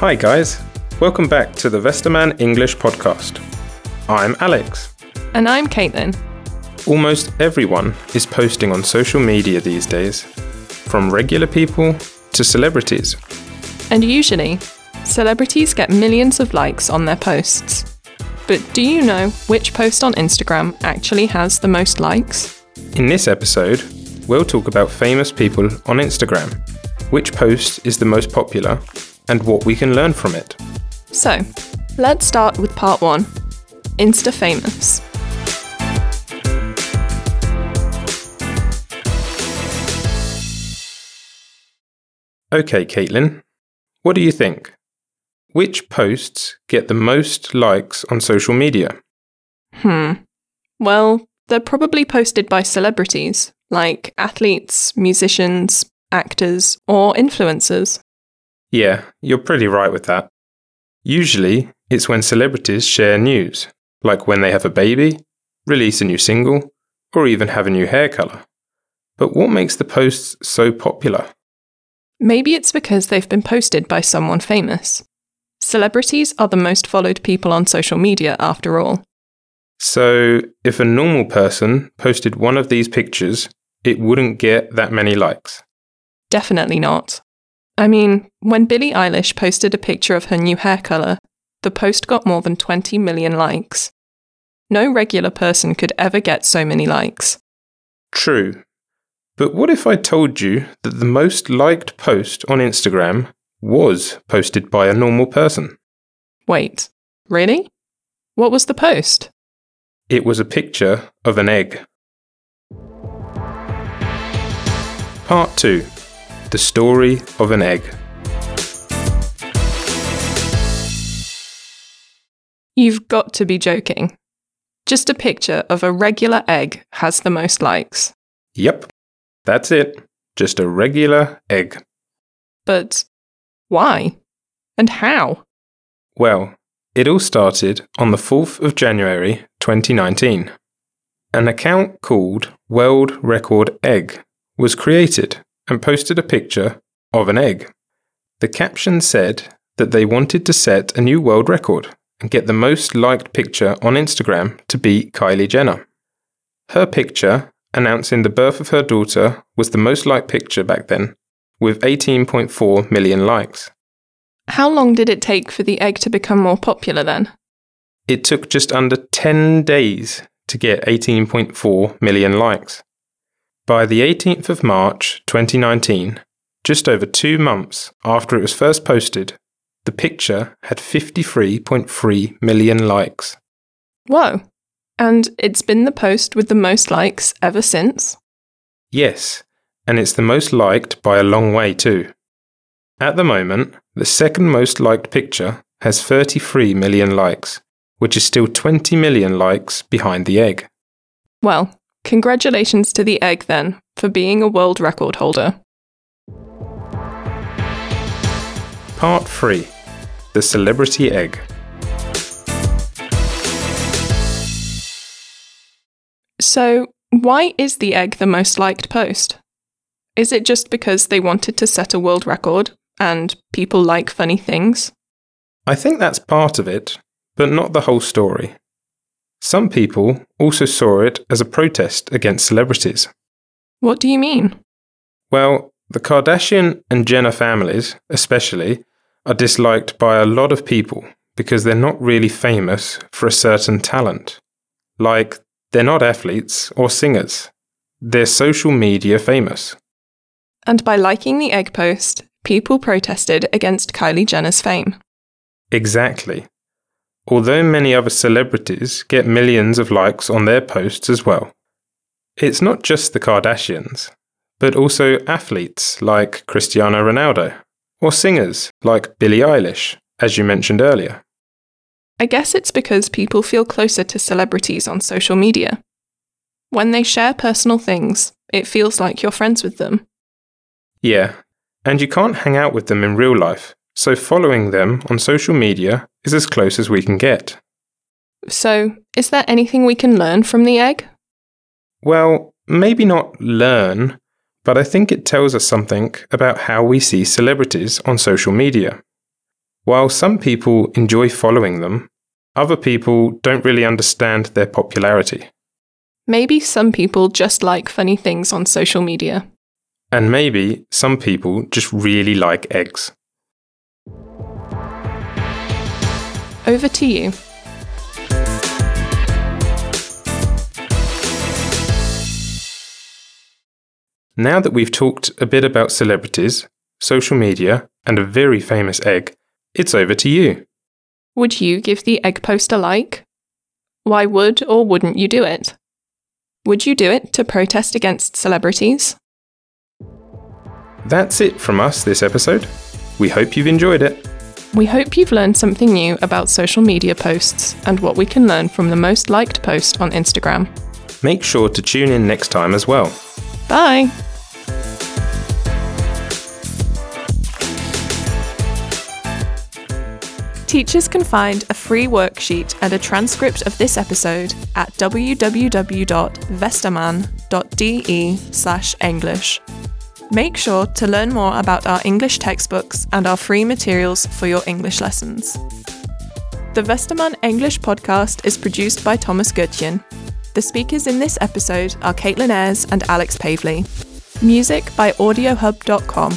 Hi, guys. Welcome back to the Westermann English podcast. I'm Alex. And I'm Caitlin. Almost everyone is posting on social media these days, from regular people to celebrities. And usually, celebrities get millions of likes on their posts. But do you know which post on Instagram actually has the most likes? In this episode, we'll talk about famous people on Instagram, which post is the most popular, and what we can learn from it. So, let's start with part one Insta Famous. Okay, Caitlin, what do you think? Which posts get the most likes on social media? Hmm. Well, they're probably posted by celebrities, like athletes, musicians, actors, or influencers. Yeah, you're pretty right with that. Usually, it's when celebrities share news, like when they have a baby, release a new single, or even have a new hair colour. But what makes the posts so popular? Maybe it's because they've been posted by someone famous. Celebrities are the most followed people on social media, after all. So, if a normal person posted one of these pictures, it wouldn't get that many likes. Definitely not. I mean, when Billie Eilish posted a picture of her new hair colour, the post got more than 20 million likes. No regular person could ever get so many likes. True. But what if I told you that the most liked post on Instagram was posted by a normal person? Wait, really? What was the post? It was a picture of an egg. Part 2 The Story of an Egg. You've got to be joking. Just a picture of a regular egg has the most likes. Yep, that's it. Just a regular egg. But why? And how? Well, it all started on the 4th of January 2019. An account called World Record Egg was created and posted a picture of an egg. The caption said that they wanted to set a new world record and get the most liked picture on Instagram to beat Kylie Jenner. Her picture, announcing the birth of her daughter, was the most liked picture back then, with 18.4 million likes. How long did it take for the egg to become more popular then? It took just under 10 days to get 18.4 million likes. By the 18th of March 2019, just over two months after it was first posted, the picture had 53.3 million likes. Whoa. And it's been the post with the most likes ever since? Yes, and it's the most liked by a long way too. At the moment, the second most liked picture has 33 million likes, which is still 20 million likes behind the egg. Well, congratulations to the egg then for being a world record holder. Part 3 The Celebrity Egg. So, why is the egg the most liked post? Is it just because they wanted to set a world record and people like funny things? I think that's part of it, but not the whole story. Some people also saw it as a protest against celebrities. What do you mean? Well, the Kardashian and Jenner families, especially, are disliked by a lot of people because they're not really famous for a certain talent. Like, they're not athletes or singers, they're social media famous. And by liking the egg post, people protested against Kylie Jenner's fame. Exactly. Although many other celebrities get millions of likes on their posts as well. It's not just the Kardashians, but also athletes like Cristiano Ronaldo, or singers like Billie Eilish, as you mentioned earlier. I guess it's because people feel closer to celebrities on social media. When they share personal things, it feels like you're friends with them. Yeah, and you can't hang out with them in real life, so following them on social media is as close as we can get. So, is there anything we can learn from the egg? Well, maybe not learn, but I think it tells us something about how we see celebrities on social media. While some people enjoy following them, other people don't really understand their popularity. Maybe some people just like funny things on social media. And maybe some people just really like eggs. Over to you. Now that we've talked a bit about celebrities, social media, and a very famous egg, it's over to you. Would you give the egg post a like? Why would or wouldn't you do it? Would you do it to protest against celebrities? That's it from us this episode. We hope you've enjoyed it. We hope you've learned something new about social media posts and what we can learn from the most liked post on Instagram. Make sure to tune in next time as well. Bye! Teachers can find a free worksheet and a transcript of this episode at www.westermann.de/english. Make sure to learn more about our English textbooks and our free materials for your English lessons. The Westermann English podcast is produced by Thomas Goodchen. The speakers in this episode are Caitlin Ayres and Alex Pavley. Music by AudioHub.com.